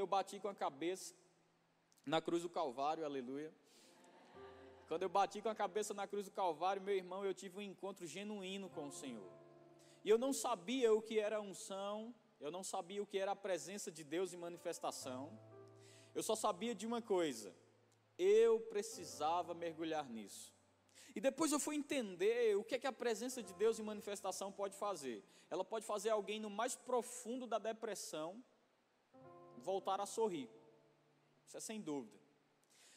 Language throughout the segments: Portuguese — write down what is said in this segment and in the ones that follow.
eu bati com a cabeça na cruz do Calvário, aleluia. Quando eu bati com a cabeça na cruz do Calvário, meu irmão, eu tive um encontro genuíno com o Senhor. E eu não sabia o que era unção, eu não sabia o que era a presença de Deus em manifestação. Eu só sabia de uma coisa: eu precisava mergulhar nisso. E depois eu fui entender o que é que a presença de Deus em manifestação pode fazer. Ela pode fazer alguém no mais profundo da depressão voltar a sorrir. Isso é sem dúvida.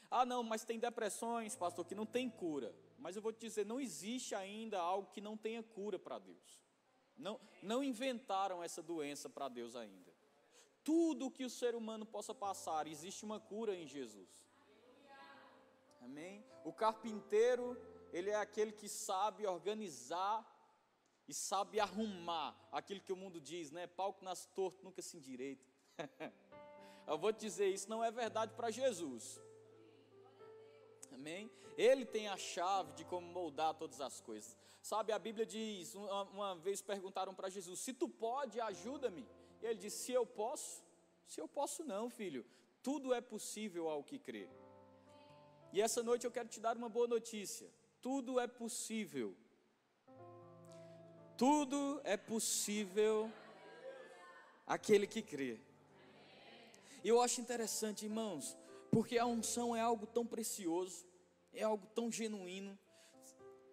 Ah, não, mas tem depressões, pastor, que não tem cura. Mas eu vou te dizer, não existe ainda algo que não tenha cura para Deus. Não, não inventaram essa doença para Deus ainda. Tudo que o ser humano possa passar, existe uma cura em Jesus. Amém? O carpinteiro, ele é aquele que sabe organizar e sabe arrumar aquilo que o mundo diz, né? Palco nas torto nunca se endireita. eu vou te dizer, isso não é verdade para Jesus. Amém? Ele tem a chave de como moldar todas as coisas. Sabe, a Bíblia diz: uma, uma vez perguntaram para Jesus: Se tu pode, ajuda-me. E ele disse: Se eu posso, se eu posso, não, filho. Tudo é possível ao que crê. E essa noite eu quero te dar uma boa notícia: tudo é possível. Tudo é possível aquele que crê. Eu acho interessante, irmãos, porque a unção é algo tão precioso, é algo tão genuíno.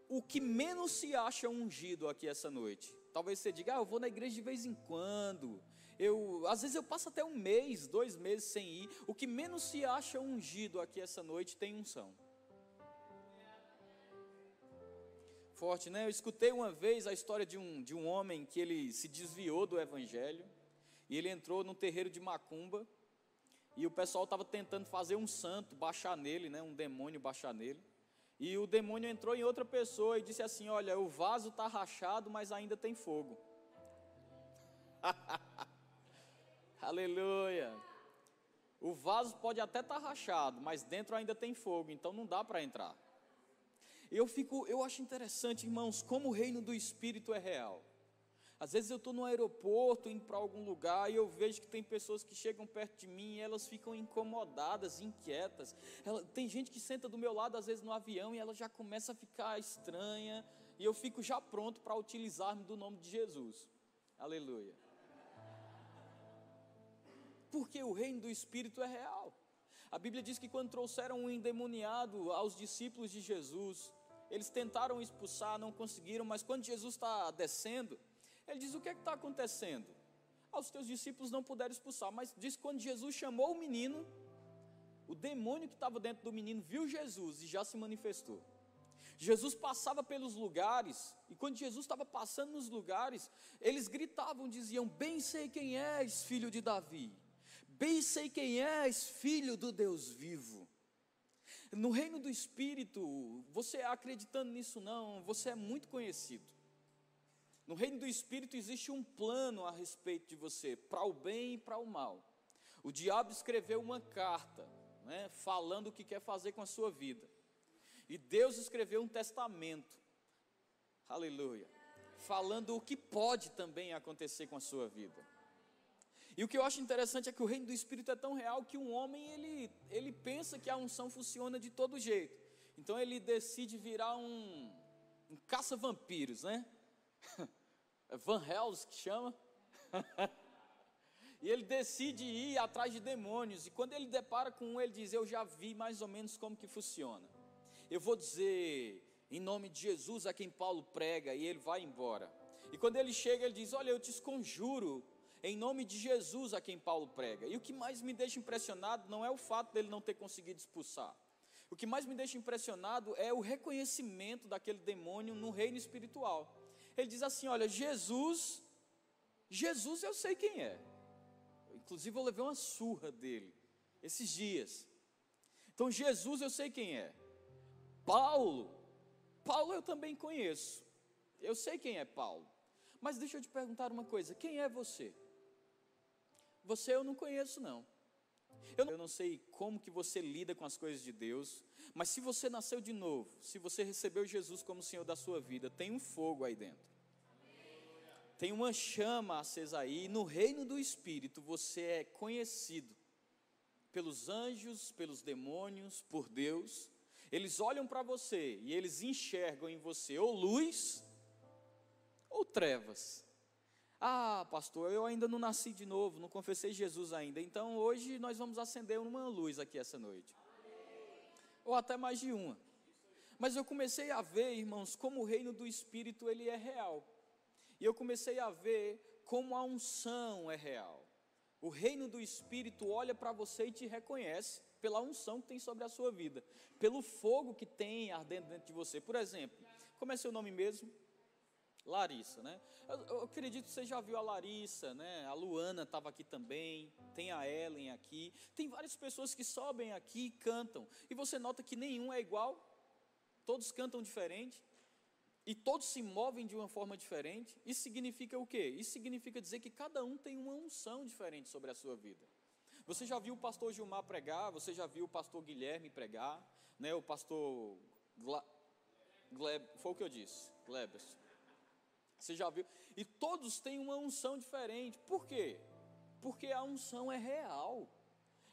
O que menos se acha ungido aqui essa noite. Talvez você diga, ah, eu vou na igreja de vez em quando. Eu, às vezes eu passo até um mês, dois meses sem ir. O que menos se acha ungido aqui essa noite tem unção. Forte, né? Eu escutei uma vez a história de um, de um homem que ele se desviou do evangelho e ele entrou num terreiro de macumba e o pessoal estava tentando fazer um santo baixar nele, né, um demônio baixar nele. E o demônio entrou em outra pessoa e disse assim: Olha, o vaso está rachado, mas ainda tem fogo. Aleluia. O vaso pode até estar tá rachado, mas dentro ainda tem fogo, então não dá para entrar. Eu fico, eu acho interessante, irmãos, como o reino do Espírito é real. Às vezes eu estou no aeroporto, indo para algum lugar, e eu vejo que tem pessoas que chegam perto de mim e elas ficam incomodadas, inquietas. Ela, tem gente que senta do meu lado, às vezes no avião, e ela já começa a ficar estranha, e eu fico já pronto para utilizar-me do nome de Jesus. Aleluia. Porque o reino do Espírito é real. A Bíblia diz que quando trouxeram um endemoniado aos discípulos de Jesus, eles tentaram expulsar, não conseguiram, mas quando Jesus está descendo, ele diz: O que é que está acontecendo? Ah, os teus discípulos não puderam expulsar, mas diz que quando Jesus chamou o menino, o demônio que estava dentro do menino viu Jesus e já se manifestou. Jesus passava pelos lugares, e quando Jesus estava passando nos lugares, eles gritavam, diziam: Bem sei quem és, filho de Davi, bem sei quem és, filho do Deus vivo. No reino do Espírito, você acreditando nisso não, você é muito conhecido. No reino do Espírito existe um plano a respeito de você, para o bem e para o mal. O diabo escreveu uma carta, né, falando o que quer fazer com a sua vida. E Deus escreveu um testamento, aleluia, falando o que pode também acontecer com a sua vida. E o que eu acho interessante é que o reino do Espírito é tão real que um homem ele, ele pensa que a unção funciona de todo jeito. Então ele decide virar um, um caça-vampiros, né? Van Hels que chama. e ele decide ir atrás de demônios. E quando ele depara com um, ele diz: Eu já vi mais ou menos como que funciona. Eu vou dizer, em nome de Jesus, a quem Paulo prega, e ele vai embora. E quando ele chega, ele diz: Olha, eu te conjuro, em nome de Jesus, a quem Paulo prega. E o que mais me deixa impressionado não é o fato dele não ter conseguido expulsar. O que mais me deixa impressionado é o reconhecimento daquele demônio no reino espiritual. Ele diz assim: Olha, Jesus, Jesus eu sei quem é. Inclusive eu levei uma surra dele esses dias. Então Jesus eu sei quem é. Paulo, Paulo eu também conheço. Eu sei quem é Paulo. Mas deixa eu te perguntar uma coisa: quem é você? Você eu não conheço não. Eu não, sei como que você lida com as coisas de Deus, mas se você nasceu de novo, se você recebeu Jesus como Senhor da sua vida, tem um fogo aí dentro. Tem uma chama acesa aí, e no reino do Espírito você é conhecido pelos anjos, pelos demônios, por Deus. Eles olham para você e eles enxergam em você ou luz ou trevas. Ah, pastor, eu ainda não nasci de novo, não confessei Jesus ainda. Então hoje nós vamos acender uma luz aqui essa noite. Ou até mais de uma. Mas eu comecei a ver, irmãos, como o reino do Espírito ele é real. E eu comecei a ver como a unção é real. O reino do Espírito olha para você e te reconhece pela unção que tem sobre a sua vida, pelo fogo que tem ardendo dentro de você. Por exemplo, como é seu nome mesmo? Larissa, né? Eu, eu, acredito que você já viu a Larissa, né? A Luana estava aqui também, tem a Ellen aqui, tem várias pessoas que sobem aqui e cantam, e você nota que nenhum é igual, todos cantam diferente, e todos se movem de uma forma diferente. Isso significa o quê? Isso significa dizer que cada um tem uma unção diferente sobre a sua vida. Você já viu o pastor Gilmar pregar, você já viu o pastor Guilherme pregar, né? O pastor Gla, Gleb, foi o que eu disse, Glebers. Você já viu? E todos têm uma unção diferente. Por quê? Porque a unção é real.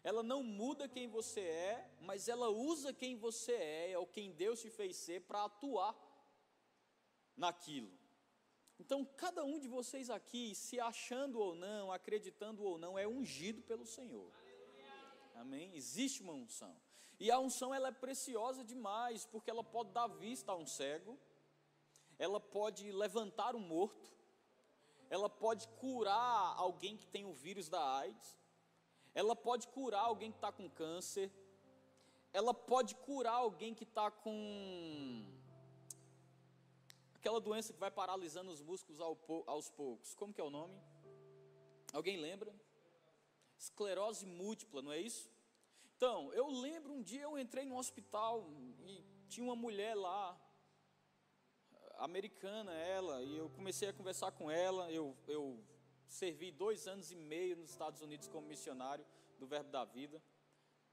Ela não muda quem você é, mas ela usa quem você é, é o quem Deus te fez ser para atuar naquilo. Então, cada um de vocês aqui, se achando ou não, acreditando ou não, é ungido pelo Senhor. Amém? Existe uma unção. E a unção ela é preciosa demais, porque ela pode dar vista a um cego, ela pode levantar um morto, ela pode curar alguém que tem o vírus da AIDS, ela pode curar alguém que está com câncer, ela pode curar alguém que está com aquela doença que vai paralisando os músculos aos poucos. Como que é o nome? Alguém lembra? Esclerose múltipla, não é isso? Então, eu lembro um dia eu entrei no hospital e tinha uma mulher lá, americana ela, e eu comecei a conversar com ela. Eu, eu servi dois anos e meio nos Estados Unidos como missionário do Verbo da Vida.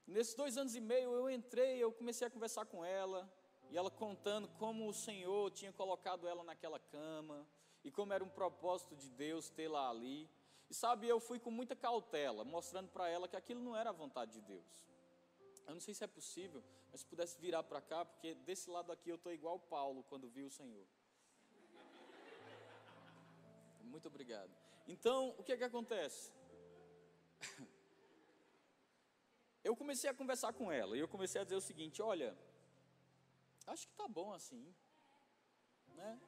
Nesses dois anos e meio eu entrei, eu comecei a conversar com ela, e ela contando como o Senhor tinha colocado ela naquela cama, e como era um propósito de Deus tê-la ali. E sabe, eu fui com muita cautela, mostrando para ela que aquilo não era a vontade de Deus. Eu não sei se é possível, mas se pudesse virar para cá, porque desse lado aqui eu estou igual Paulo quando vi o Senhor. Muito obrigado. Então, o que é que acontece? Eu comecei a conversar com ela e eu comecei a dizer o seguinte: olha, acho que tá bom assim, né?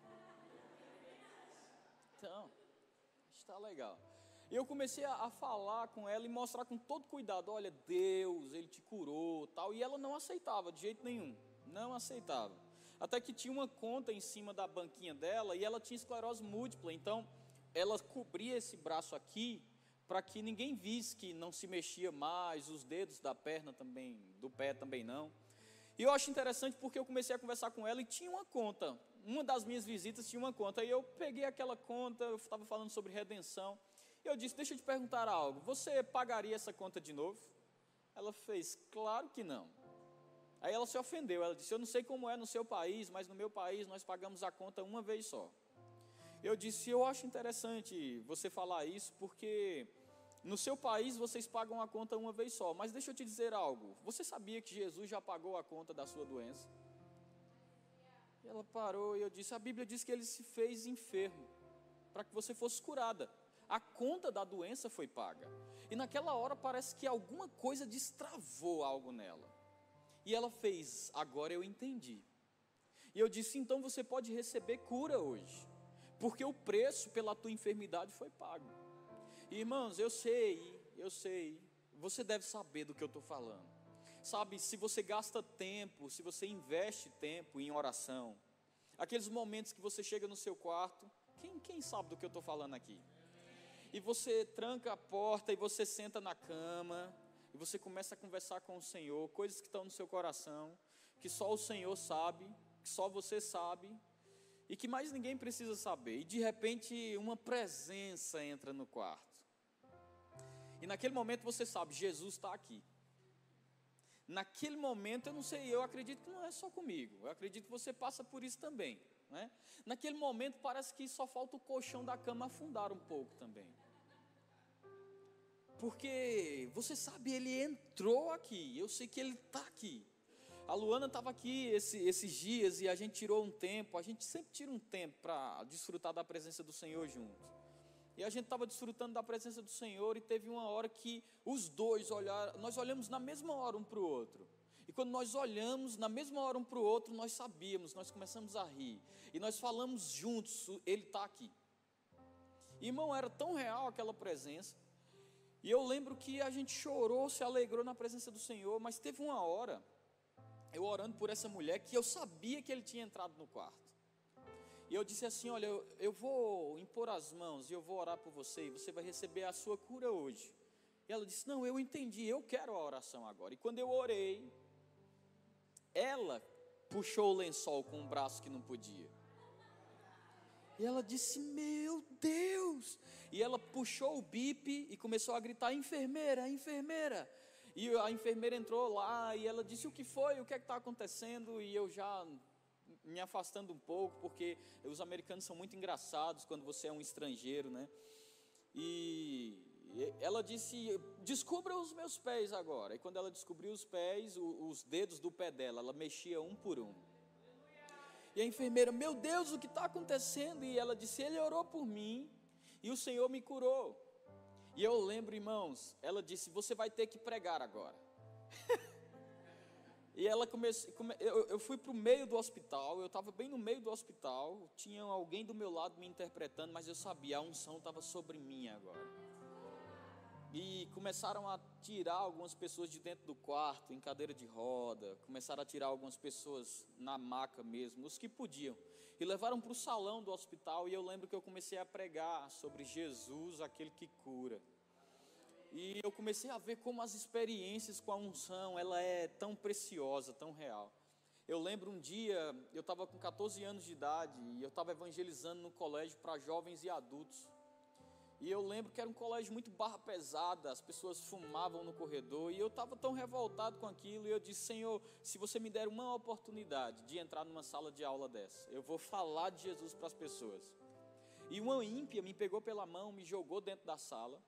Então, está legal. E eu comecei a, a, falar com ela e mostrar com todo cuidado, olha, Deus, Ele te curou, tal. E ela não aceitava de jeito nenhum, não aceitava. Até que tinha uma conta em cima da banquinha dela e ela tinha esclerose múltipla, então ela cobria esse braço aqui para que ninguém visse que não se mexia mais, os dedos da perna também, do pé também não. E eu acho interessante porque eu comecei a conversar com ela e tinha uma conta. Uma das minhas visitas tinha uma conta. E eu peguei aquela conta, eu estava falando sobre redenção. E eu disse: Deixa eu te perguntar algo. Você pagaria essa conta de novo? Ela fez: Claro que não. Aí ela se ofendeu. Ela disse: Eu não sei como é no seu país, mas no meu país nós pagamos a conta uma vez só. Eu disse: Eu acho interessante você falar isso porque no seu país vocês pagam a conta uma vez só. Mas deixa eu te dizer algo. Você sabia que Jesus já pagou a conta da sua doença? E ela parou e eu disse: A Bíblia diz que ele se fez enfermo para que você fosse curada. A conta da doença foi paga. E naquela hora parece que alguma coisa destravou algo nela. E ela fez: Agora eu entendi. E eu disse: Então você pode receber cura hoje porque o preço pela tua enfermidade foi pago. Irmãos, eu sei, eu sei, você deve saber do que eu estou falando. Sabe, se você gasta tempo, se você investe tempo em oração, aqueles momentos que você chega no seu quarto, quem, quem sabe do que eu estou falando aqui? E você tranca a porta e você senta na cama, e você começa a conversar com o Senhor, coisas que estão no seu coração, que só o Senhor sabe, que só você sabe, e que mais ninguém precisa saber. E de repente uma presença entra no quarto. E naquele momento você sabe, Jesus está aqui. Naquele momento, eu não sei, eu acredito que não é só comigo, eu acredito que você passa por isso também. Né? Naquele momento parece que só falta o colchão da cama afundar um pouco também. porque você sabe, ele entrou aqui, eu sei que ele está aqui. A Luana estava aqui esse, esses dias e a gente tirou um tempo, a gente sempre tira um tempo para desfrutar da presença do Senhor juntos. E a gente estava desfrutando da presença do Senhor e teve uma hora que os dois olharam, nós olhamos na mesma hora um para o outro. E quando nós olhamos na mesma hora um para o outro, nós sabíamos, nós começamos a rir. E nós falamos juntos, ele está aqui. Irmão, era tão real aquela presença. E eu lembro que a gente chorou, se alegrou na presença do Senhor, mas teve uma hora, eu orando por essa mulher, que eu sabia que ele tinha entrado no quarto. E eu disse assim: Olha, eu, eu vou impor as mãos e eu vou orar por você, e você vai receber a sua cura hoje. E ela disse: Não, eu entendi, eu quero a oração agora. E quando eu orei, ela puxou o lençol com um braço que não podia. E ela disse: Meu Deus! E ela puxou o bip e começou a gritar: Enfermeira, enfermeira! E a enfermeira entrou lá e ela disse: O que foi? O que é que está acontecendo? E eu já me afastando um pouco, porque os americanos são muito engraçados quando você é um estrangeiro, né? E ela disse: Descubra os meus pés agora. E quando ela descobriu os pés, os dedos do pé dela, ela mexia um por um. E a enfermeira, meu Deus, o que está acontecendo? E ela disse: Ele orou por mim e o Senhor me curou. E eu lembro, irmãos, ela disse: Você vai ter que pregar agora. e ela começou, eu, eu fui para o meio do hospital, eu estava bem no meio do hospital, tinha alguém do meu lado me interpretando, mas eu sabia, a unção estava sobre mim agora. E começaram a tirar algumas pessoas de dentro do quarto, em cadeira de roda, começaram a tirar algumas pessoas na maca mesmo, os que podiam. E levaram para o salão do hospital, e eu lembro que eu comecei a pregar sobre Jesus, aquele que cura. E eu comecei a ver como as experiências com a unção, ela é tão preciosa, tão real. Eu lembro um dia, eu estava com 14 anos de idade, e eu estava evangelizando no colégio para jovens e adultos. E eu lembro que era um colégio muito barra pesada, as pessoas fumavam no corredor, e eu estava tão revoltado com aquilo, e eu disse: Senhor, se você me der uma oportunidade de entrar numa sala de aula dessa, eu vou falar de Jesus para as pessoas. E uma ímpia me pegou pela mão, me jogou dentro da sala,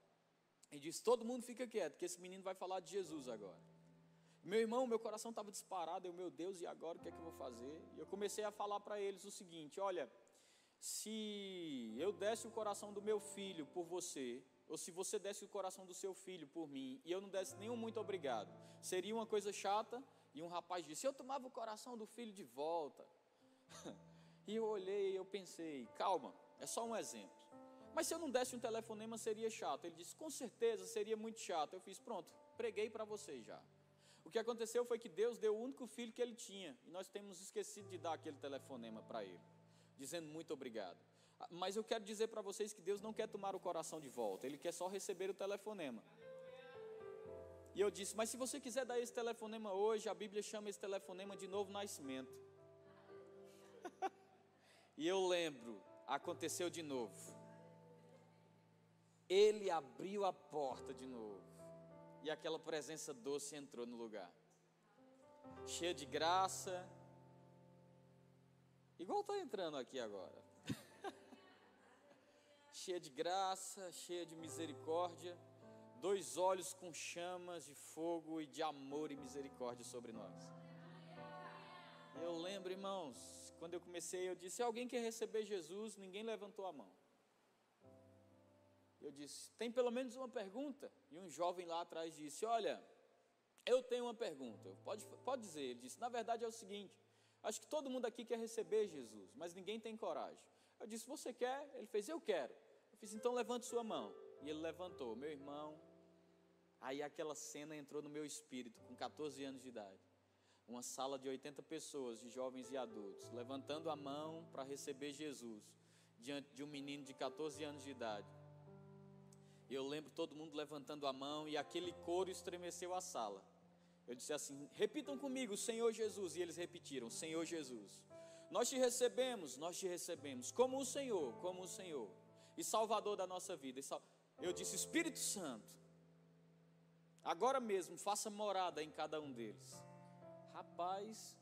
e disse: Todo mundo fica quieto, que esse menino vai falar de Jesus agora. Meu irmão, meu coração estava disparado, eu, meu Deus, e agora o que é que eu vou fazer? E eu comecei a falar para eles o seguinte: Olha se eu desse o coração do meu filho por você, ou se você desse o coração do seu filho por mim, e eu não desse nenhum muito obrigado, seria uma coisa chata. E um rapaz disse: Eu tomava o coração do filho de volta. e eu olhei e eu pensei: Calma, é só um exemplo. Mas se eu não desse um telefonema, seria chato. Ele disse: Com certeza seria muito chato. Eu fiz: Pronto, preguei para você já. O que aconteceu foi que Deus deu o único filho que ele tinha, e nós temos esquecido de dar aquele telefonema para ele dizendo muito obrigado. Ah, mas eu quero dizer para vocês que Deus não quer tomar o coração de volta, Ele quer só receber o telefonema. E eu disse: Mas se você quiser dar esse telefonema hoje, a Bíblia chama esse telefonema de novo nascimento. e eu lembro, aconteceu de novo. Ele abriu a porta de novo. E aquela presença doce entrou no lugar. Cheia de graça, Igual está entrando aqui agora. cheia de graça, cheia de misericórdia, dois olhos com chamas de fogo e de amor e misericórdia sobre nós. Eu lembro, irmãos, quando eu comecei, eu disse: alguém quer receber Jesus? Ninguém levantou a mão. Eu disse: tem pelo menos uma pergunta? E um jovem lá atrás disse: Olha, eu tenho uma pergunta. Pode, pode dizer. Ele disse: Na verdade é o seguinte Acho que todo mundo aqui quer receber Jesus, mas ninguém tem coragem. Eu disse: Você quer? Ele fez: Eu quero. Eu fiz: Então levante sua mão. E ele levantou. Meu irmão. Aí aquela cena entrou no meu espírito, com 14 anos de idade. Uma sala de 80 pessoas, de jovens e adultos, levantando a mão para receber Jesus, diante de um menino de 14 anos de idade. Eu lembro todo mundo levantando a mão e aquele coro estremeceu a sala. Eu disse assim: repitam comigo, Senhor Jesus. E eles repetiram: Senhor Jesus. Nós te recebemos, nós te recebemos, como o Senhor, como o Senhor, e Salvador da nossa vida. Eu disse: Espírito Santo, agora mesmo faça morada em cada um deles. Rapaz,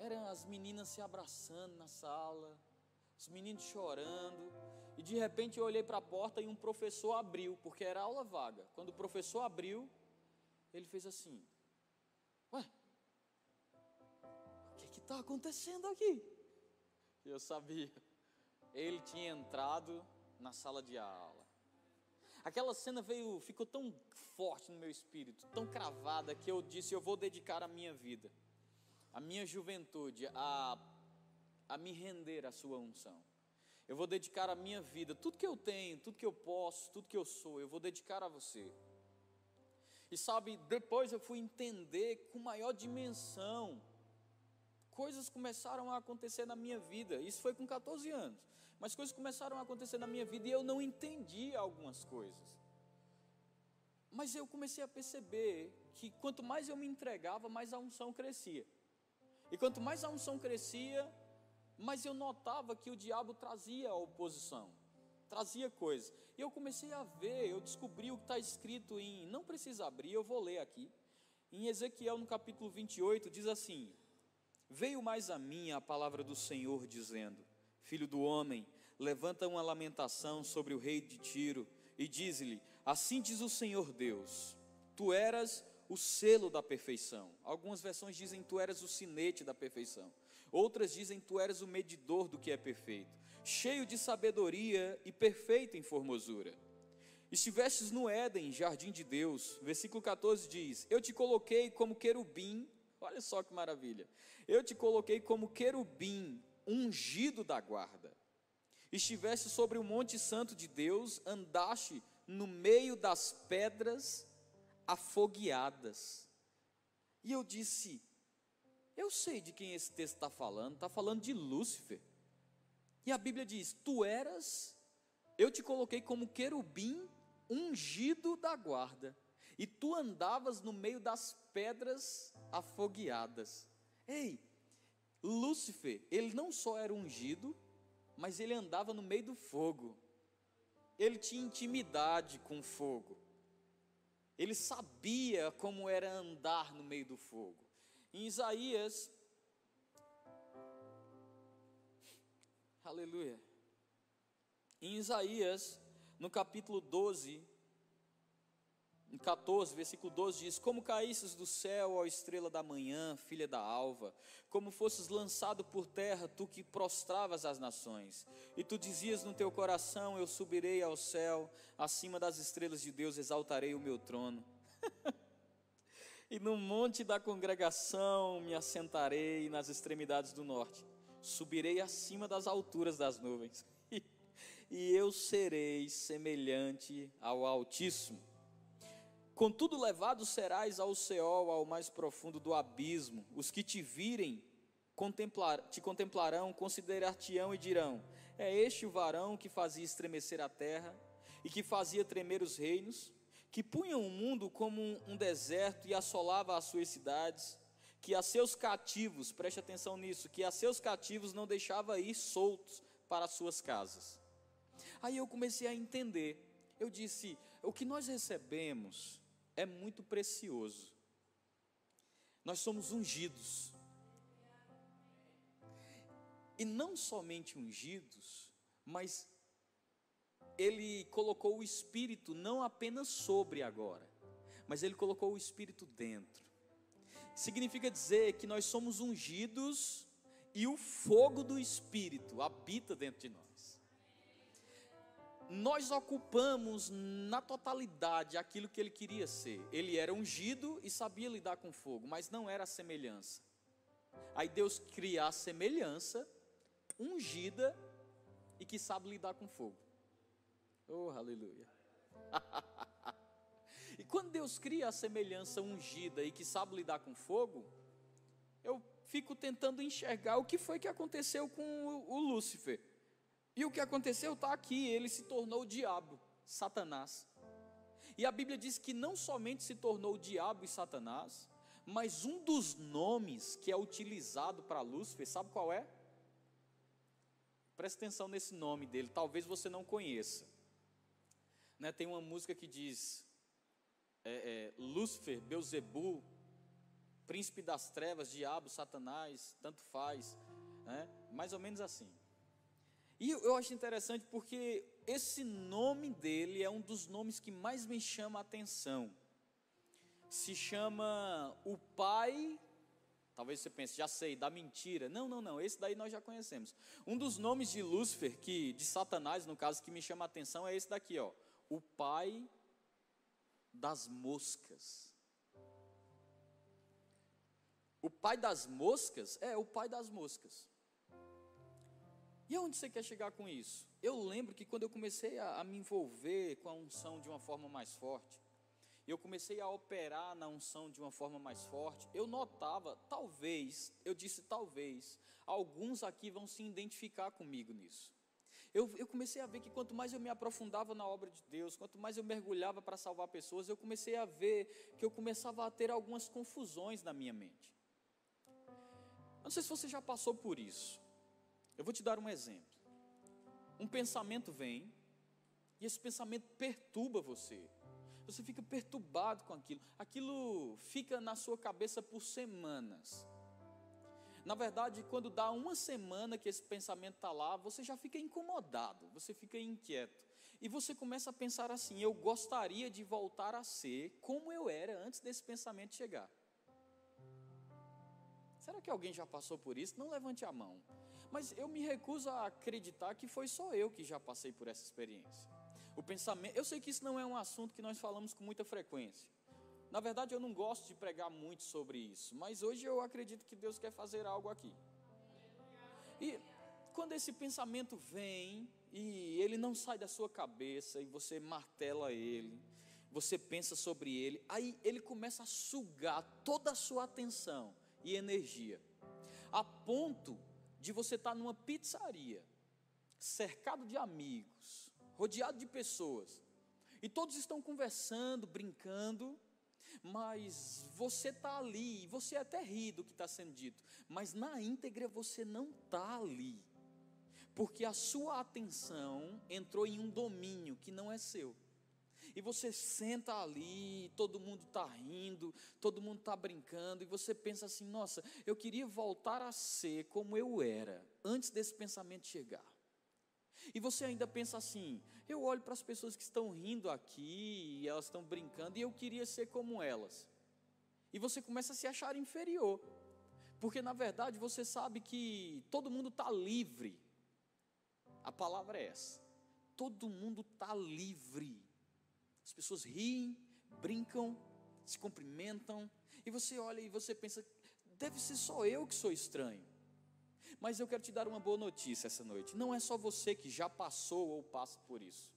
eram as meninas se abraçando na sala, os meninos chorando, E de repente eu olhei para a porta e um professor abriu, porque era aula vaga. Quando o professor abriu, ele fez assim: Ué, o que está acontecendo aqui? Eu sabia. Ele tinha entrado na sala de aula. Aquela cena veio, ficou tão forte no meu espírito, tão cravada, que eu disse: Eu vou dedicar a minha vida, a minha juventude, a, a me render à Sua unção. Eu vou dedicar a minha vida, tudo que eu tenho, tudo que eu posso, tudo que eu sou, eu vou dedicar a você. E sabe, depois eu fui entender com maior dimensão. Coisas começaram a acontecer na minha vida. Isso foi com 14 anos. Mas coisas começaram a acontecer na minha vida e eu não entendi algumas coisas. Mas eu comecei a perceber que quanto mais eu me entregava, mais a unção crescia. E quanto mais a unção crescia, mas eu notava que o diabo trazia oposição, trazia coisas. E eu comecei a ver, eu descobri o que está escrito em, não precisa abrir, eu vou ler aqui. Em Ezequiel, no capítulo 28, diz assim: Veio mais a mim a palavra do Senhor, dizendo: Filho do homem, levanta uma lamentação sobre o rei de Tiro e diz-lhe: Assim diz o Senhor Deus: Tu eras o selo da perfeição. Algumas versões dizem: Tu eras o sinete da perfeição. Outras dizem: Tu eres o medidor do que é perfeito, cheio de sabedoria e perfeito em formosura. Estivestes no Éden, jardim de Deus. Versículo 14 diz: Eu te coloquei como querubim. Olha só que maravilha. Eu te coloquei como querubim, ungido da guarda. Estiveste sobre o monte santo de Deus, andaste no meio das pedras afogueadas. E eu disse: eu sei de quem esse texto está falando, está falando de Lúcifer. E a Bíblia diz: Tu eras, eu te coloquei como querubim ungido da guarda, e tu andavas no meio das pedras afogueadas. Ei, Lúcifer, ele não só era ungido, mas ele andava no meio do fogo. Ele tinha intimidade com o fogo. Ele sabia como era andar no meio do fogo. Em Isaías, aleluia. Em Isaías, no capítulo 12, em 14, versículo 12 diz: Como caísses do céu, ó estrela da manhã, filha da alva, como fosses lançado por terra, tu que prostravas as nações, e tu dizias no teu coração: Eu subirei ao céu, acima das estrelas de Deus exaltarei o meu trono. e no monte da congregação me assentarei nas extremidades do norte, subirei acima das alturas das nuvens, e eu serei semelhante ao Altíssimo. Contudo, levado serás ao Seol, ao mais profundo do abismo. Os que te virem contemplar, te contemplarão, considerar-te-ão e dirão: É este o varão que fazia estremecer a terra e que fazia tremer os reinos? Que punha o mundo como um deserto e assolava as suas cidades, que a seus cativos, preste atenção nisso, que a seus cativos não deixava ir soltos para as suas casas. Aí eu comecei a entender. Eu disse: o que nós recebemos é muito precioso. Nós somos ungidos. E não somente ungidos, mas ele colocou o Espírito não apenas sobre agora, mas ele colocou o Espírito dentro. Significa dizer que nós somos ungidos e o fogo do Espírito habita dentro de nós. Nós ocupamos na totalidade aquilo que ele queria ser. Ele era ungido e sabia lidar com fogo, mas não era a semelhança. Aí Deus cria a semelhança, ungida e que sabe lidar com fogo. Oh, aleluia. e quando Deus cria a semelhança ungida e que sabe lidar com fogo, eu fico tentando enxergar o que foi que aconteceu com o, o Lúcifer. E o que aconteceu está aqui, ele se tornou o diabo, Satanás. E a Bíblia diz que não somente se tornou o diabo e Satanás, mas um dos nomes que é utilizado para Lúcifer, sabe qual é? Presta atenção nesse nome dele, talvez você não conheça. Né, tem uma música que diz é, é, Lúcifer, Beuzebu, príncipe das trevas, diabo, Satanás, tanto faz, né, mais ou menos assim. E eu acho interessante porque esse nome dele é um dos nomes que mais me chama a atenção. Se chama o Pai. Talvez você pense, já sei, da mentira. Não, não, não, esse daí nós já conhecemos. Um dos nomes de Lúcifer, que de Satanás, no caso, que me chama a atenção é esse daqui, ó. O Pai das moscas. O pai das moscas é o pai das moscas. E aonde você quer chegar com isso? Eu lembro que quando eu comecei a, a me envolver com a unção de uma forma mais forte, eu comecei a operar na unção de uma forma mais forte, eu notava, talvez, eu disse talvez, alguns aqui vão se identificar comigo nisso. Eu, eu, comecei a ver que quanto mais eu me aprofundava na obra de Deus, quanto mais eu mergulhava para salvar pessoas, eu comecei a ver que eu começava a ter algumas confusões na minha mente. Eu não sei se você já passou por isso. Eu vou te dar um exemplo. Um pensamento vem, e esse pensamento perturba você. Você fica perturbado com aquilo. Aquilo fica na sua cabeça por semanas. Na verdade, quando dá uma semana que esse pensamento está lá, você já fica incomodado, você fica inquieto. E você começa a pensar assim: eu gostaria de voltar a ser como eu era antes desse pensamento chegar. Será que alguém já passou por isso? Não levante a mão. Mas eu me recuso a acreditar que foi só eu que já passei por essa experiência. O pensamento, eu sei que isso não é um assunto que nós falamos com muita frequência. Na verdade, eu não gosto de pregar muito sobre isso, mas hoje eu acredito que Deus quer fazer algo aqui. E quando esse pensamento vem e ele não sai da sua cabeça e você martela ele, você pensa sobre ele, aí ele começa a sugar toda a sua atenção e energia, a ponto de você estar numa pizzaria, cercado de amigos, rodeado de pessoas, e todos estão conversando, brincando, mas você está ali, você até ri do que está sendo dito, mas na íntegra você não está ali, porque a sua atenção entrou em um domínio que não é seu. E você senta ali, todo mundo está rindo, todo mundo está brincando, e você pensa assim: nossa, eu queria voltar a ser como eu era, antes desse pensamento chegar. E você ainda pensa assim: eu olho para as pessoas que estão rindo aqui, e elas estão brincando, e eu queria ser como elas. E você começa a se achar inferior, porque na verdade você sabe que todo mundo está livre. A palavra é essa: todo mundo está livre. As pessoas riem, brincam, se cumprimentam, e você olha e você pensa: deve ser só eu que sou estranho. Mas eu quero te dar uma boa notícia essa noite. Não é só você que já passou ou passa por isso.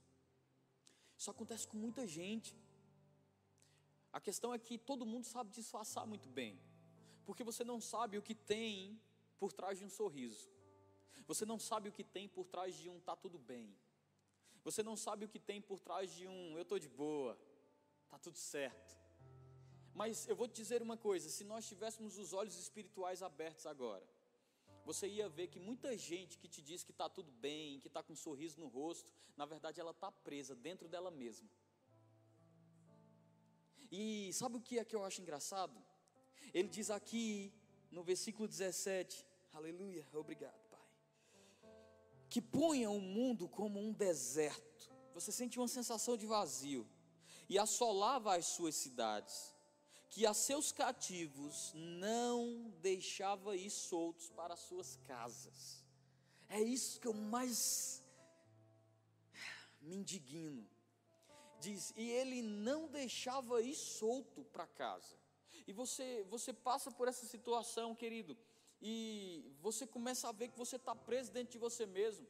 Isso acontece com muita gente. A questão é que todo mundo sabe disfarçar muito bem, porque você não sabe o que tem por trás de um sorriso. Você não sabe o que tem por trás de um tá tudo bem. Você não sabe o que tem por trás de um eu estou de boa, tá tudo certo. Mas eu vou te dizer uma coisa: se nós tivéssemos os olhos espirituais abertos agora, você ia ver que muita gente que te diz que está tudo bem, que está com um sorriso no rosto, na verdade ela está presa dentro dela mesma. E sabe o que é que eu acho engraçado? Ele diz aqui no versículo 17, aleluia, obrigado, Pai. Que ponha o mundo como um deserto. Você sente uma sensação de vazio e assolava as suas cidades que a seus cativos não deixava ir soltos para as suas casas. É isso que eu mais me indigno. Diz, e ele não deixava ir solto para casa. E você, você passa por essa situação, querido, e você começa a ver que você está preso dentro de você mesmo.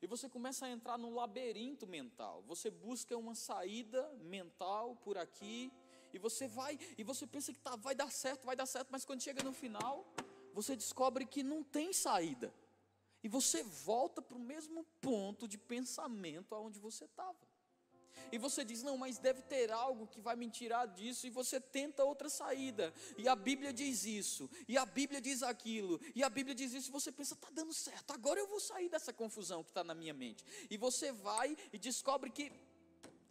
E você começa a entrar num labirinto mental. Você busca uma saída mental por aqui, e você vai, e você pensa que tá, vai dar certo, vai dar certo, mas quando chega no final, você descobre que não tem saída. E você volta para o mesmo ponto de pensamento aonde você estava. E você diz: Não, mas deve ter algo que vai me tirar disso. E você tenta outra saída. E a Bíblia diz isso. E a Bíblia diz aquilo. E a Bíblia diz isso. E você pensa: Está dando certo. Agora eu vou sair dessa confusão que está na minha mente. E você vai e descobre que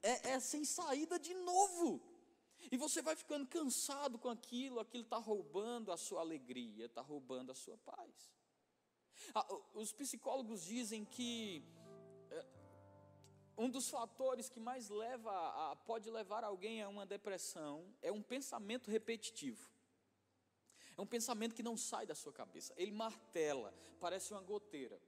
é, é sem saída de novo. E você vai ficando cansado com aquilo, aquilo está roubando a sua alegria, está roubando a sua paz. Ah, os psicólogos dizem que eh, um dos fatores que mais leva a, pode levar alguém a uma depressão é um pensamento repetitivo. É um pensamento que não sai da sua cabeça. Ele martela, parece uma goteira.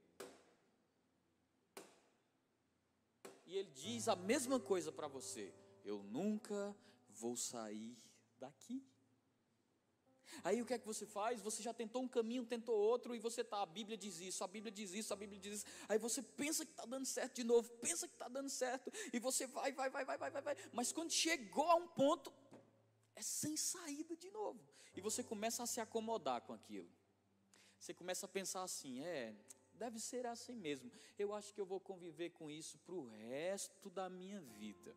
E ele diz a mesma coisa para você: Eu nunca vou sair daqui. Aí o que é que você faz? Você já tentou um caminho, tentou outro, e você está, a Bíblia diz isso, a Bíblia diz isso, a Bíblia diz isso. Aí você pensa que está dando certo de novo, pensa que está dando certo, e você vai, vai, vai, vai, vai, vai, vai. Mas quando chegou a um ponto, é sem saída de novo. E você começa a se acomodar com aquilo. Você começa a pensar assim, é, deve ser assim mesmo. Eu acho que eu vou conviver com isso para o resto da minha vida.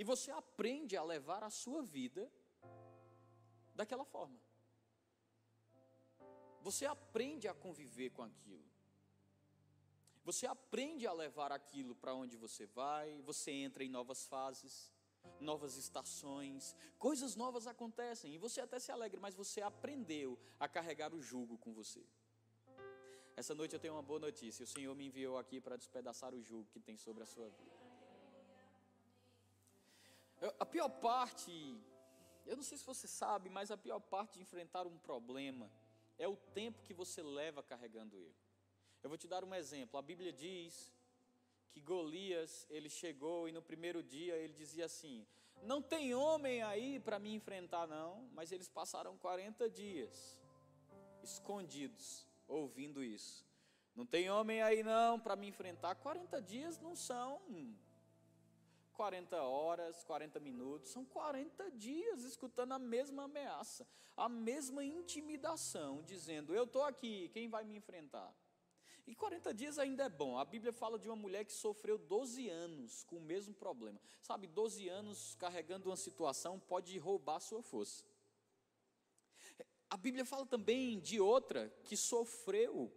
E você aprende a levar a sua vida daquela forma. Você aprende a conviver com aquilo. Você aprende a levar aquilo para onde você vai, você entra em novas fases, novas estações, coisas novas acontecem e você até se alegra, mas você aprendeu a carregar o jugo com você. Essa noite eu tenho uma boa notícia: o Senhor me enviou aqui para despedaçar o jugo que tem sobre a sua vida. A pior parte eu não sei se você sabe, mas a pior parte de enfrentar um problema é o tempo que você leva carregando ele. Eu vou te dar um exemplo. A Bíblia diz que Golias, ele chegou e no primeiro dia ele dizia assim: Não tem homem aí para me enfrentar, não. Mas eles passaram 40 dias escondidos, ouvindo isso. Não tem homem aí não para me enfrentar. 40 dias não são 40 horas, 40 minutos, são 40 dias escutando a mesma ameaça, a mesma intimidação, dizendo: Eu estou aqui, quem vai me enfrentar? E 40 dias ainda é bom. A Bíblia fala de uma mulher que sofreu 12 anos com o mesmo problema. Sabe, 12 anos carregando uma situação pode roubar sua força. A Bíblia fala também de outra que sofreu,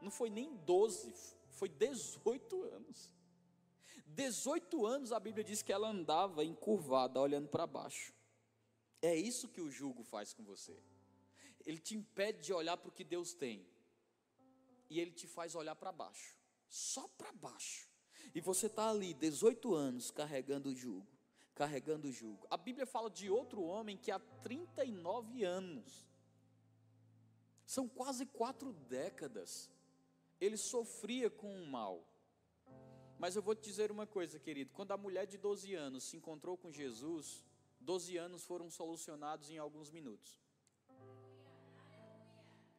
não foi nem 12, foi 18 anos. 18 anos a Bíblia diz que ela andava encurvada, olhando para baixo. É isso que o jugo faz com você. Ele te impede de olhar para o que Deus tem. E ele te faz olhar para baixo. Só para baixo. E você está ali, 18 anos, carregando o jugo. Carregando o jugo. A Bíblia fala de outro homem que há 39 anos. São quase quatro décadas. Ele sofria com o mal. Mas eu vou te dizer uma coisa, querido: quando a mulher de 12 anos se encontrou com Jesus, 12 anos foram solucionados em alguns minutos.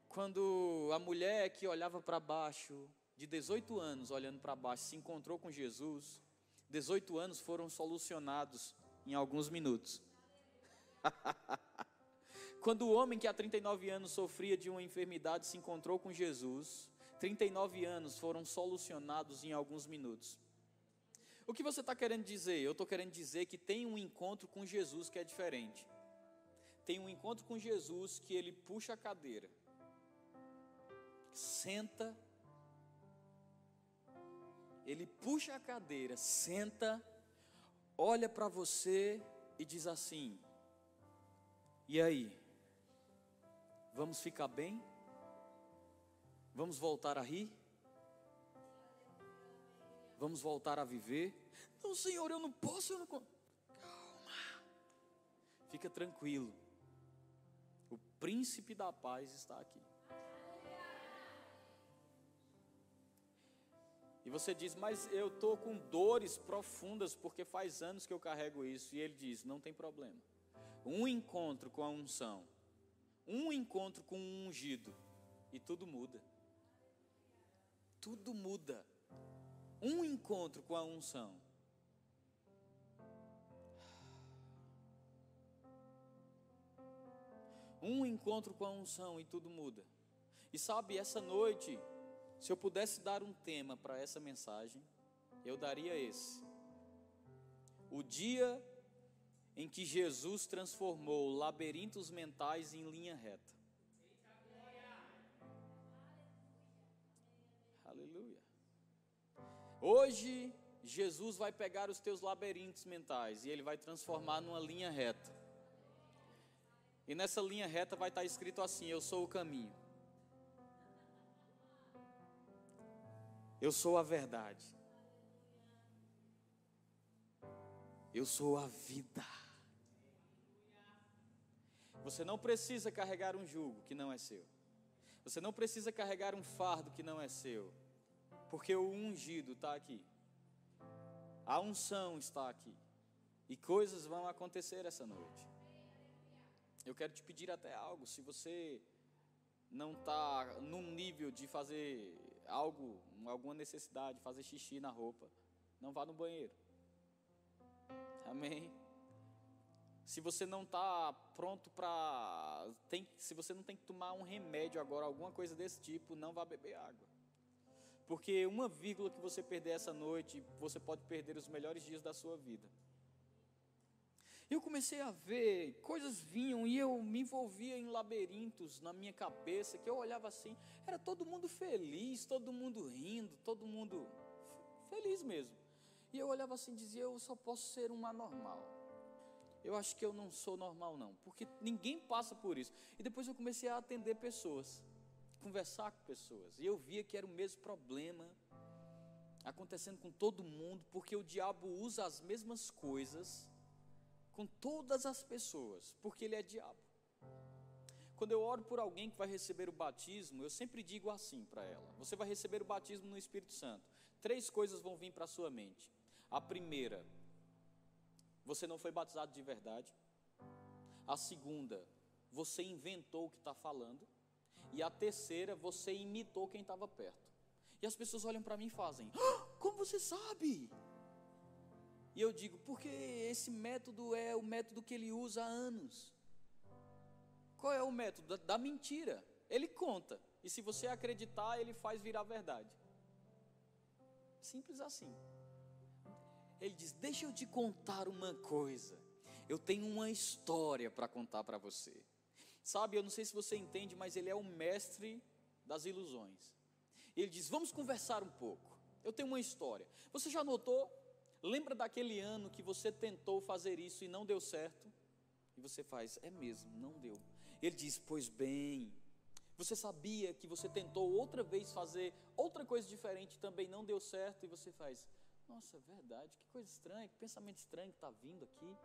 Quando a mulher que olhava para baixo, de 18 anos olhando para baixo, se encontrou com Jesus, 18 anos foram solucionados em alguns minutos. Quando o homem que há 39 anos sofria de uma enfermidade se encontrou com Jesus, 39 anos foram solucionados em alguns minutos. O que você está querendo dizer? Eu estou querendo dizer que tem um encontro com Jesus que é diferente. Tem um encontro com Jesus que ele puxa a cadeira, senta, ele puxa a cadeira, senta, olha para você e diz assim: E aí? Vamos ficar bem? Vamos voltar a rir? Vamos voltar a viver? Não, Senhor, eu não posso, eu não. Calma. Fica tranquilo. O príncipe da paz está aqui. E você diz, mas eu estou com dores profundas porque faz anos que eu carrego isso. E ele diz: não tem problema. Um encontro com a unção, um encontro com um ungido, e tudo muda tudo muda. Um encontro com a unção. Um encontro com a unção e tudo muda. E sabe, essa noite, se eu pudesse dar um tema para essa mensagem, eu daria esse. O dia em que Jesus transformou labirintos mentais em linha reta. Hoje, Jesus vai pegar os teus labirintos mentais e ele vai transformar numa linha reta. E nessa linha reta vai estar escrito assim: Eu sou o caminho. Eu sou a verdade. Eu sou a vida. Você não precisa carregar um jugo que não é seu. Você não precisa carregar um fardo que não é seu. Porque o ungido está aqui. A unção está aqui. E coisas vão acontecer essa noite. Eu quero te pedir até algo. Se você não está num nível de fazer algo, alguma necessidade, fazer xixi na roupa, não vá no banheiro. Amém. Se você não está pronto para. Se você não tem que tomar um remédio agora, alguma coisa desse tipo, não vá beber água. Porque uma vírgula que você perder essa noite, você pode perder os melhores dias da sua vida. Eu comecei a ver, coisas vinham e eu me envolvia em labirintos na minha cabeça, que eu olhava assim, era todo mundo feliz, todo mundo rindo, todo mundo feliz mesmo. E eu olhava assim e dizia, eu só posso ser um anormal. Eu acho que eu não sou normal não, porque ninguém passa por isso. E depois eu comecei a atender pessoas, conversar com pessoas, e eu via que era o mesmo problema acontecendo com todo mundo, porque o diabo usa as mesmas coisas com todas as pessoas, porque ele é diabo. Quando eu oro por alguém que vai receber o batismo, eu sempre digo assim para ela: você vai receber o batismo no Espírito Santo. Três coisas vão vir para a sua mente. A primeira, você não foi batizado de verdade. A segunda, você inventou o que está falando. E a terceira, você imitou quem estava perto. E as pessoas olham para mim e fazem: ah, Como você sabe? E eu digo, porque esse método é o método que ele usa há anos. Qual é o método? Da, da mentira. Ele conta. E se você acreditar, ele faz virar verdade. Simples assim. Ele diz: Deixa eu te contar uma coisa. Eu tenho uma história para contar para você. Sabe, eu não sei se você entende, mas ele é o mestre das ilusões. Ele diz: Vamos conversar um pouco. Eu tenho uma história. Você já notou Lembra daquele ano que você tentou fazer isso e não deu certo? E você faz, é mesmo, não deu. Ele diz: Pois bem, você sabia que você tentou outra vez fazer outra coisa diferente também não deu certo? E você faz, nossa, é verdade, que coisa estranha, que pensamento estranho que está vindo aqui.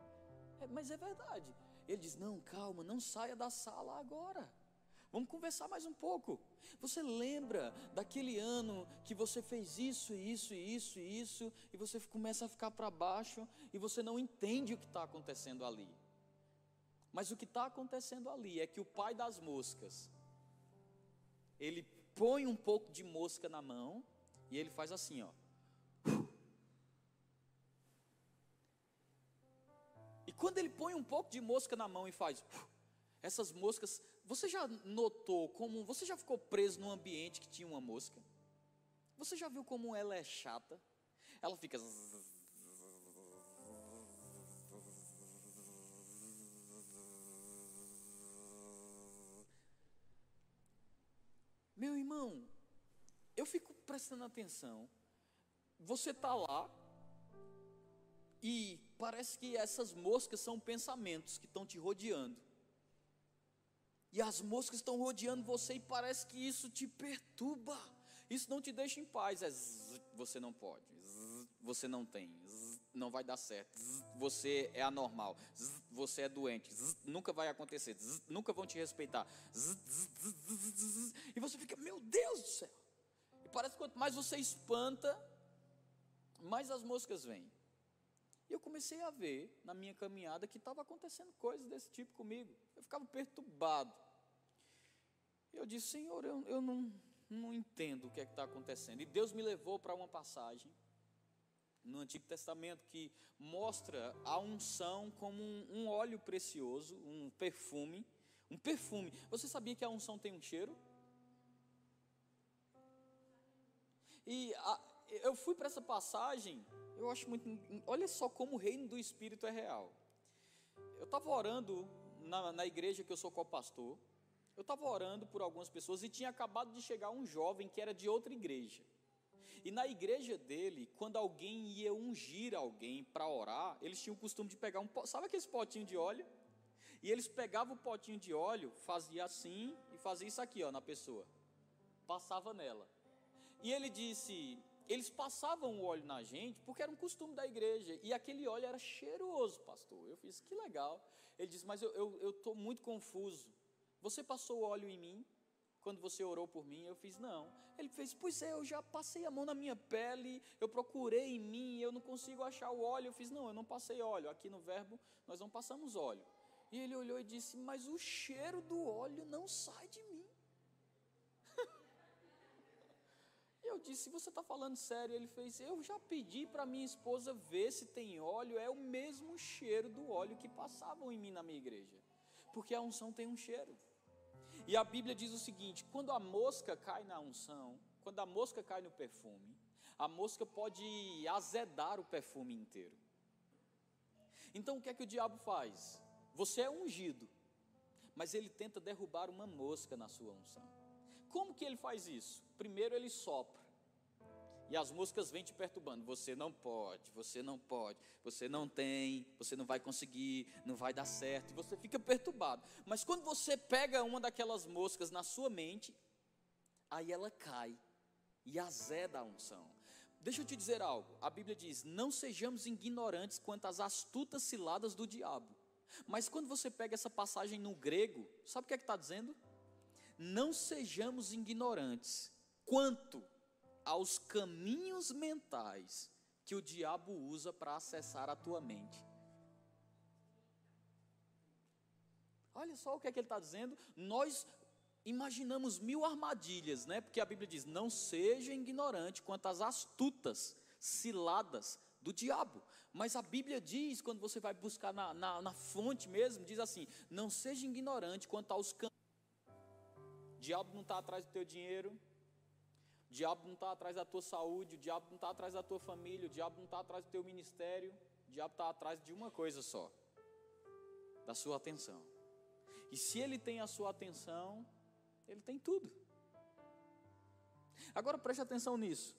É, mas é verdade. Ele diz: Não, calma, não saia da sala agora. Vamos conversar mais um pouco. Você lembra daquele ano que você fez isso, isso, isso, isso, e você começa a ficar para baixo e você não entende o que está acontecendo ali. Mas o que está acontecendo ali é que o pai das moscas, ele põe um pouco de mosca na mão e ele faz assim, ó. Põe um pouco de mosca na mão e faz, essas moscas você já notou como. Você já ficou preso num ambiente que tinha uma mosca? Você já viu como ela é chata? Ela fica. Meu irmão, eu fico prestando atenção. Você está lá e parece que essas moscas são pensamentos que estão te rodeando e as moscas estão rodeando você e parece que isso te perturba. Isso não te deixa em paz. É zzz, você não pode, zzz, você não tem, zzz, não vai dar certo, você é anormal, você é doente, nunca vai acontecer, nunca vão te respeitar. E você fica, meu Deus do céu. E parece que quanto mais você espanta, mais as moscas vêm. Comecei a ver na minha caminhada que estava acontecendo coisas desse tipo comigo. Eu ficava perturbado. Eu disse, Senhor, eu, eu não, não entendo o que é que está acontecendo. E Deus me levou para uma passagem no Antigo Testamento que mostra a unção como um, um, óleo precioso, um perfume. Um perfume. Você sabia que a unção tem um cheiro? E a, eu fui para essa passagem, eu acho muito. Olha só como o reino do Espírito é real. Eu estava orando na, na igreja que eu sou co-pastor. Eu estava orando por algumas pessoas e tinha acabado de chegar um jovem que era de outra igreja. E na igreja dele, quando alguém ia ungir alguém para orar, eles tinham o costume de pegar um, sabe aquele potinho de óleo? E eles pegavam o potinho de óleo, fazia assim e fazia isso aqui, ó, na pessoa. Passava nela. E ele disse: eles passavam o óleo na gente porque era um costume da igreja. E aquele óleo era cheiroso, pastor. Eu fiz, que legal. Ele disse, mas eu estou muito confuso. Você passou óleo em mim quando você orou por mim? Eu fiz, não. Ele fez, pois é, eu já passei a mão na minha pele, eu procurei em mim, eu não consigo achar o óleo. Eu fiz, não, eu não passei óleo. Aqui no verbo nós não passamos óleo. E ele olhou e disse, mas o cheiro do óleo não sai de mim. eu disse: Você está falando sério? Ele fez: Eu já pedi para minha esposa ver se tem óleo, é o mesmo cheiro do óleo que passavam em mim na minha igreja, porque a unção tem um cheiro. E a Bíblia diz o seguinte: quando a mosca cai na unção, quando a mosca cai no perfume, a mosca pode azedar o perfume inteiro. Então o que é que o diabo faz? Você é ungido, mas ele tenta derrubar uma mosca na sua unção. Como que ele faz isso? Primeiro ele sopra. E as moscas vêm te perturbando. Você não pode, você não pode, você não tem, você não vai conseguir, não vai dar certo. E você fica perturbado. Mas quando você pega uma daquelas moscas na sua mente, aí ela cai e azeda a unção. Deixa eu te dizer algo. A Bíblia diz: não sejamos ignorantes quanto às astutas ciladas do diabo. Mas quando você pega essa passagem no grego, sabe o que é que está dizendo? não sejamos ignorantes quanto aos caminhos mentais que o diabo usa para acessar a tua mente. Olha só o que é que ele está dizendo. Nós imaginamos mil armadilhas, né? Porque a Bíblia diz: não seja ignorante quanto às astutas ciladas do diabo. Mas a Bíblia diz, quando você vai buscar na, na, na fonte mesmo, diz assim: não seja ignorante quanto aos caminhos diabo não está atrás do teu dinheiro, o diabo não está atrás da tua saúde, o diabo não está atrás da tua família, o diabo não está atrás do teu ministério, o diabo está atrás de uma coisa só: da sua atenção. E se ele tem a sua atenção, ele tem tudo. Agora preste atenção nisso.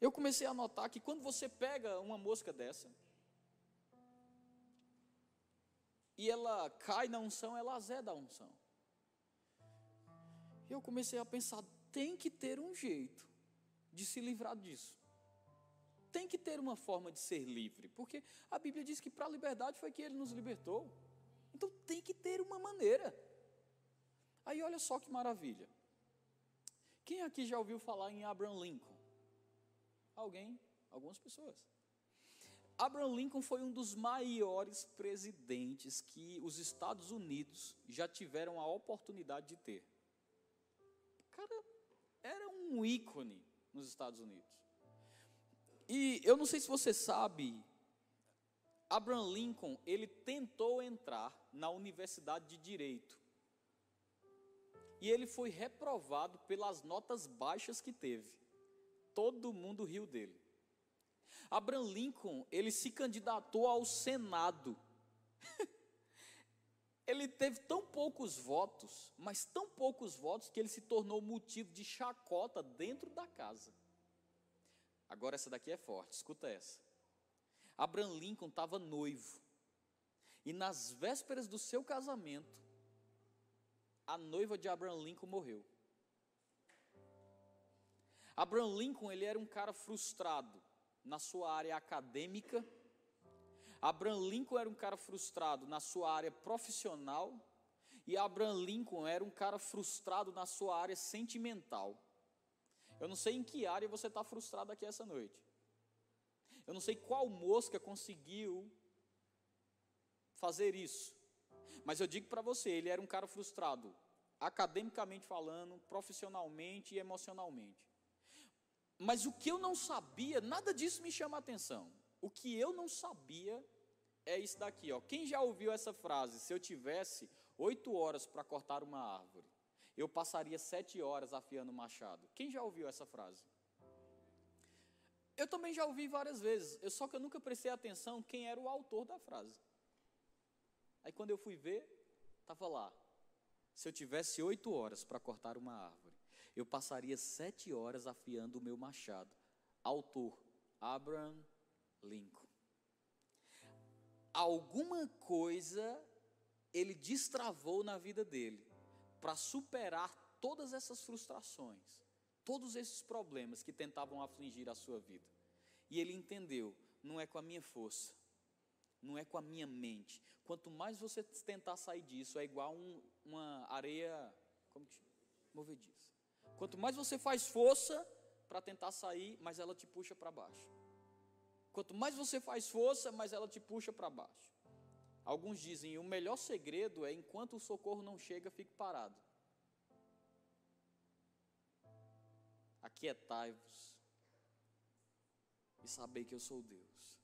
Eu comecei a notar que quando você pega uma mosca dessa, e ela cai na unção, ela azeda a unção eu comecei a pensar: tem que ter um jeito de se livrar disso. Tem que ter uma forma de ser livre, porque a Bíblia diz que para a liberdade foi que ele nos libertou. Então tem que ter uma maneira. Aí olha só que maravilha. Quem aqui já ouviu falar em Abraham Lincoln? Alguém? Algumas pessoas. Abraham Lincoln foi um dos maiores presidentes que os Estados Unidos já tiveram a oportunidade de ter cara era um ícone nos Estados Unidos. E eu não sei se você sabe, Abraham Lincoln, ele tentou entrar na Universidade de Direito. E ele foi reprovado pelas notas baixas que teve. Todo mundo riu dele. Abraham Lincoln, ele se candidatou ao Senado. ele teve tão poucos votos, mas tão poucos votos, que ele se tornou motivo de chacota dentro da casa. Agora, essa daqui é forte, escuta essa. Abraham Lincoln estava noivo, e nas vésperas do seu casamento, a noiva de Abraham Lincoln morreu. Abraham Lincoln, ele era um cara frustrado na sua área acadêmica, Abraham Lincoln era um cara frustrado na sua área profissional e Abraham Lincoln era um cara frustrado na sua área sentimental. Eu não sei em que área você está frustrado aqui essa noite. Eu não sei qual mosca conseguiu fazer isso. Mas eu digo para você, ele era um cara frustrado, academicamente falando, profissionalmente e emocionalmente. Mas o que eu não sabia, nada disso me chama a atenção. O que eu não sabia é isso daqui, ó. Quem já ouviu essa frase? Se eu tivesse oito horas para cortar uma árvore, eu passaria sete horas afiando o machado. Quem já ouviu essa frase? Eu também já ouvi várias vezes, eu, só que eu nunca prestei atenção quem era o autor da frase. Aí quando eu fui ver, estava lá. Se eu tivesse oito horas para cortar uma árvore, eu passaria sete horas afiando o meu machado. Autor, Abraham Lincoln. Alguma coisa ele destravou na vida dele para superar todas essas frustrações, todos esses problemas que tentavam afligir a sua vida. E ele entendeu: não é com a minha força, não é com a minha mente. Quanto mais você tentar sair disso, é igual um, uma areia, como que chama? Movediça. Quanto mais você faz força para tentar sair, mais ela te puxa para baixo. Quanto mais você faz força, mais ela te puxa para baixo. Alguns dizem: o melhor segredo é enquanto o socorro não chega, fique parado. Aquietai-vos e sabei que eu sou Deus.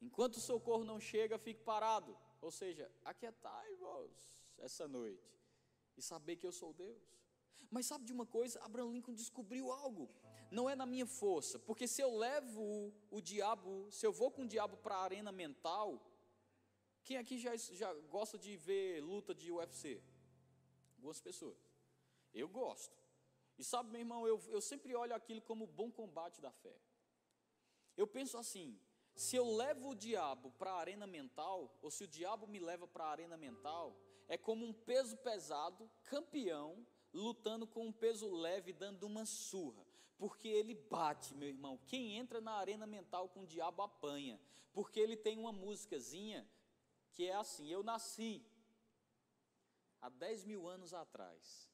Enquanto o socorro não chega, fique parado. Ou seja, aquietai-vos essa noite e saber que eu sou Deus. Mas sabe de uma coisa? Abraham Lincoln descobriu algo. Não é na minha força, porque se eu levo o, o diabo, se eu vou com o diabo para a arena mental, quem aqui já, já gosta de ver luta de UFC? Algumas pessoas. Eu gosto. E sabe, meu irmão, eu, eu sempre olho aquilo como bom combate da fé. Eu penso assim: se eu levo o diabo para a arena mental, ou se o diabo me leva para a arena mental, é como um peso pesado, campeão, lutando com um peso leve, dando uma surra. Porque ele bate, meu irmão. Quem entra na arena mental com o diabo apanha. Porque ele tem uma músicazinha que é assim: Eu nasci há 10 mil anos atrás.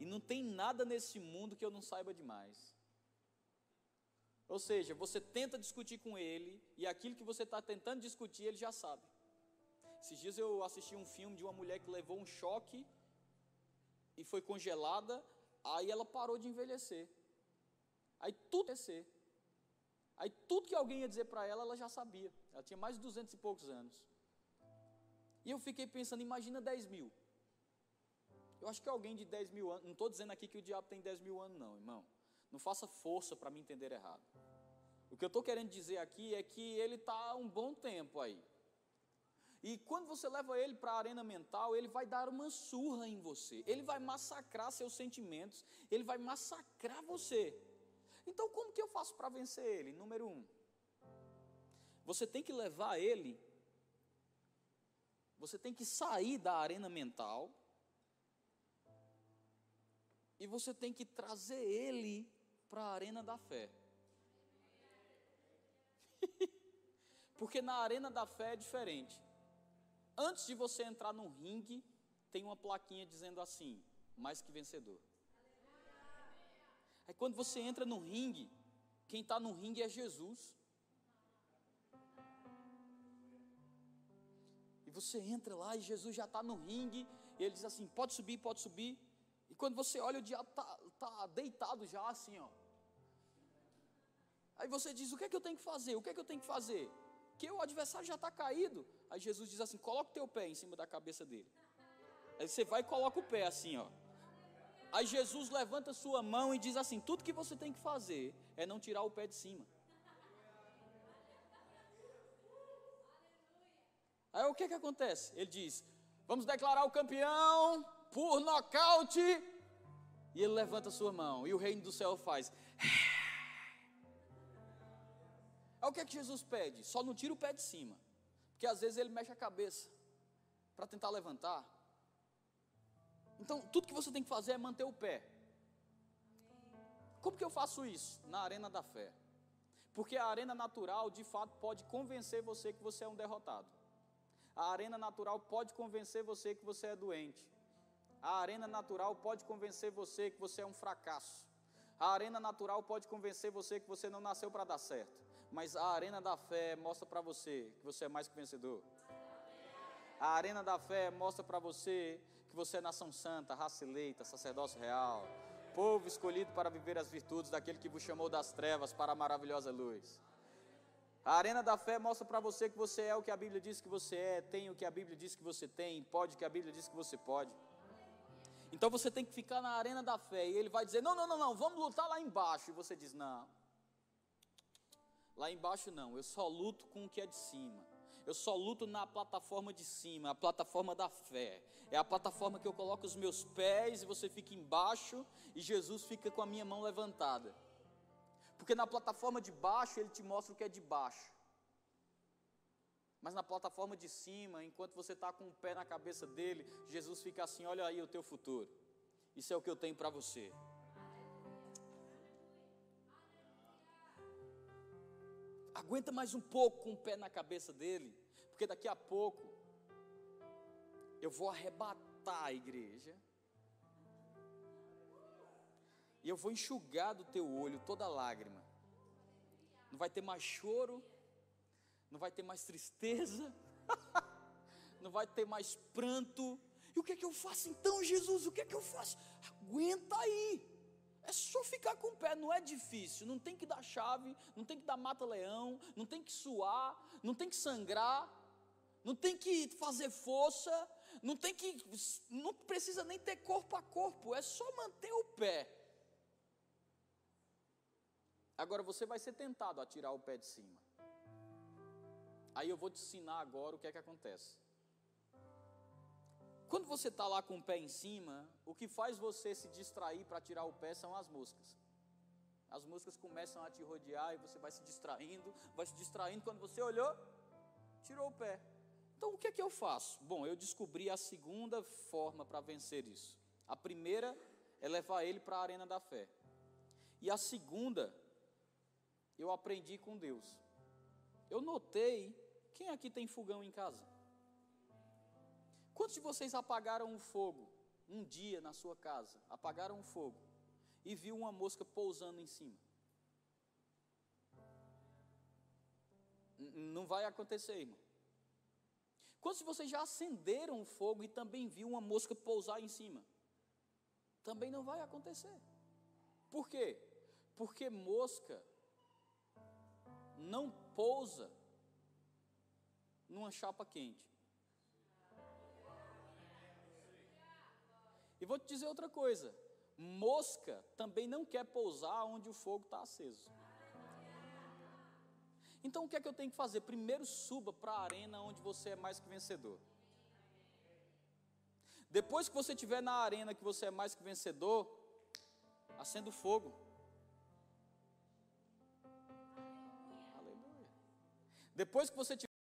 E não tem nada nesse mundo que eu não saiba demais. Ou seja, você tenta discutir com ele, e aquilo que você está tentando discutir, ele já sabe. Esses dias eu assisti um filme de uma mulher que levou um choque e foi congelada, aí ela parou de envelhecer. Aí tudo envelhecer. Aí tudo que alguém ia dizer para ela, ela já sabia. Ela tinha mais de duzentos e poucos anos. E eu fiquei pensando, imagina 10 mil. Eu acho que alguém de 10 mil anos, não estou dizendo aqui que o diabo tem 10 mil anos, não, irmão. Não faça força para me entender errado. O que eu estou querendo dizer aqui é que ele está um bom tempo aí. E quando você leva ele para a arena mental, ele vai dar uma surra em você. Ele vai massacrar seus sentimentos. Ele vai massacrar você. Então, como que eu faço para vencer ele? Número um, você tem que levar ele. Você tem que sair da arena mental. E você tem que trazer ele para a arena da fé. Porque na arena da fé é diferente. Antes de você entrar no ringue, tem uma plaquinha dizendo assim: mais que vencedor. Aí quando você entra no ringue, quem está no ringue é Jesus. E você entra lá e Jesus já está no ringue, e ele diz assim: pode subir, pode subir. E quando você olha, o diabo está tá deitado já assim, ó. Aí você diz: o que é que eu tenho que fazer? O que é que eu tenho que fazer? Que o adversário já está caído. Aí Jesus diz assim: coloca o teu pé em cima da cabeça dele. Aí você vai e coloca o pé assim, ó. Aí Jesus levanta sua mão e diz assim: tudo que você tem que fazer é não tirar o pé de cima. Aí o que que acontece? Ele diz: vamos declarar o campeão por nocaute. E ele levanta sua mão e o reino do céu faz. Aí o que é que Jesus pede? Só não tira o pé de cima. Porque às vezes ele mexe a cabeça para tentar levantar. Então, tudo que você tem que fazer é manter o pé. Como que eu faço isso? Na arena da fé. Porque a arena natural, de fato, pode convencer você que você é um derrotado. A arena natural pode convencer você que você é doente. A arena natural pode convencer você que você é um fracasso. A arena natural pode convencer você que você não nasceu para dar certo. Mas a arena da fé mostra para você que você é mais que vencedor. A arena da fé mostra para você que você é nação santa, raça eleita, sacerdócio real, povo escolhido para viver as virtudes daquele que vos chamou das trevas para a maravilhosa luz. A arena da fé mostra para você que você é o que a Bíblia diz que você é, tem o que a Bíblia diz que você tem, pode o que a Bíblia diz que você pode. Então você tem que ficar na arena da fé e ele vai dizer: "Não, não, não, não, vamos lutar lá embaixo". E você diz: "Não. Lá embaixo não, eu só luto com o que é de cima. Eu só luto na plataforma de cima, a plataforma da fé. É a plataforma que eu coloco os meus pés e você fica embaixo e Jesus fica com a minha mão levantada. Porque na plataforma de baixo ele te mostra o que é de baixo. Mas na plataforma de cima, enquanto você está com o pé na cabeça dele, Jesus fica assim: olha aí o teu futuro. Isso é o que eu tenho para você. Aguenta mais um pouco com o pé na cabeça dele, porque daqui a pouco eu vou arrebatar a igreja e eu vou enxugar do teu olho toda lágrima. Não vai ter mais choro, não vai ter mais tristeza, não vai ter mais pranto. E o que é que eu faço então, Jesus? O que é que eu faço? Aguenta aí. É só ficar com o pé, não é difícil. Não tem que dar chave, não tem que dar mata-leão, não tem que suar, não tem que sangrar, não tem que fazer força, não tem que. Não precisa nem ter corpo a corpo, é só manter o pé. Agora você vai ser tentado a tirar o pé de cima. Aí eu vou te ensinar agora o que é que acontece. Quando você está lá com o pé em cima, o que faz você se distrair para tirar o pé são as moscas. As moscas começam a te rodear e você vai se distraindo, vai se distraindo. Quando você olhou, tirou o pé. Então o que é que eu faço? Bom, eu descobri a segunda forma para vencer isso. A primeira é levar ele para a arena da fé. E a segunda eu aprendi com Deus. Eu notei, quem aqui tem fogão em casa? Quantos de vocês apagaram um fogo um dia na sua casa? Apagaram um fogo e viu uma mosca pousando em cima? Não vai acontecer, irmão. Quantos de vocês já acenderam o fogo e também viu uma mosca pousar em cima? Também não vai acontecer. Por quê? Porque mosca não pousa numa chapa quente. E vou te dizer outra coisa: mosca também não quer pousar onde o fogo está aceso. Então o que é que eu tenho que fazer? Primeiro suba para a arena onde você é mais que vencedor. Depois que você estiver na arena que você é mais que vencedor, acenda o fogo. Depois que você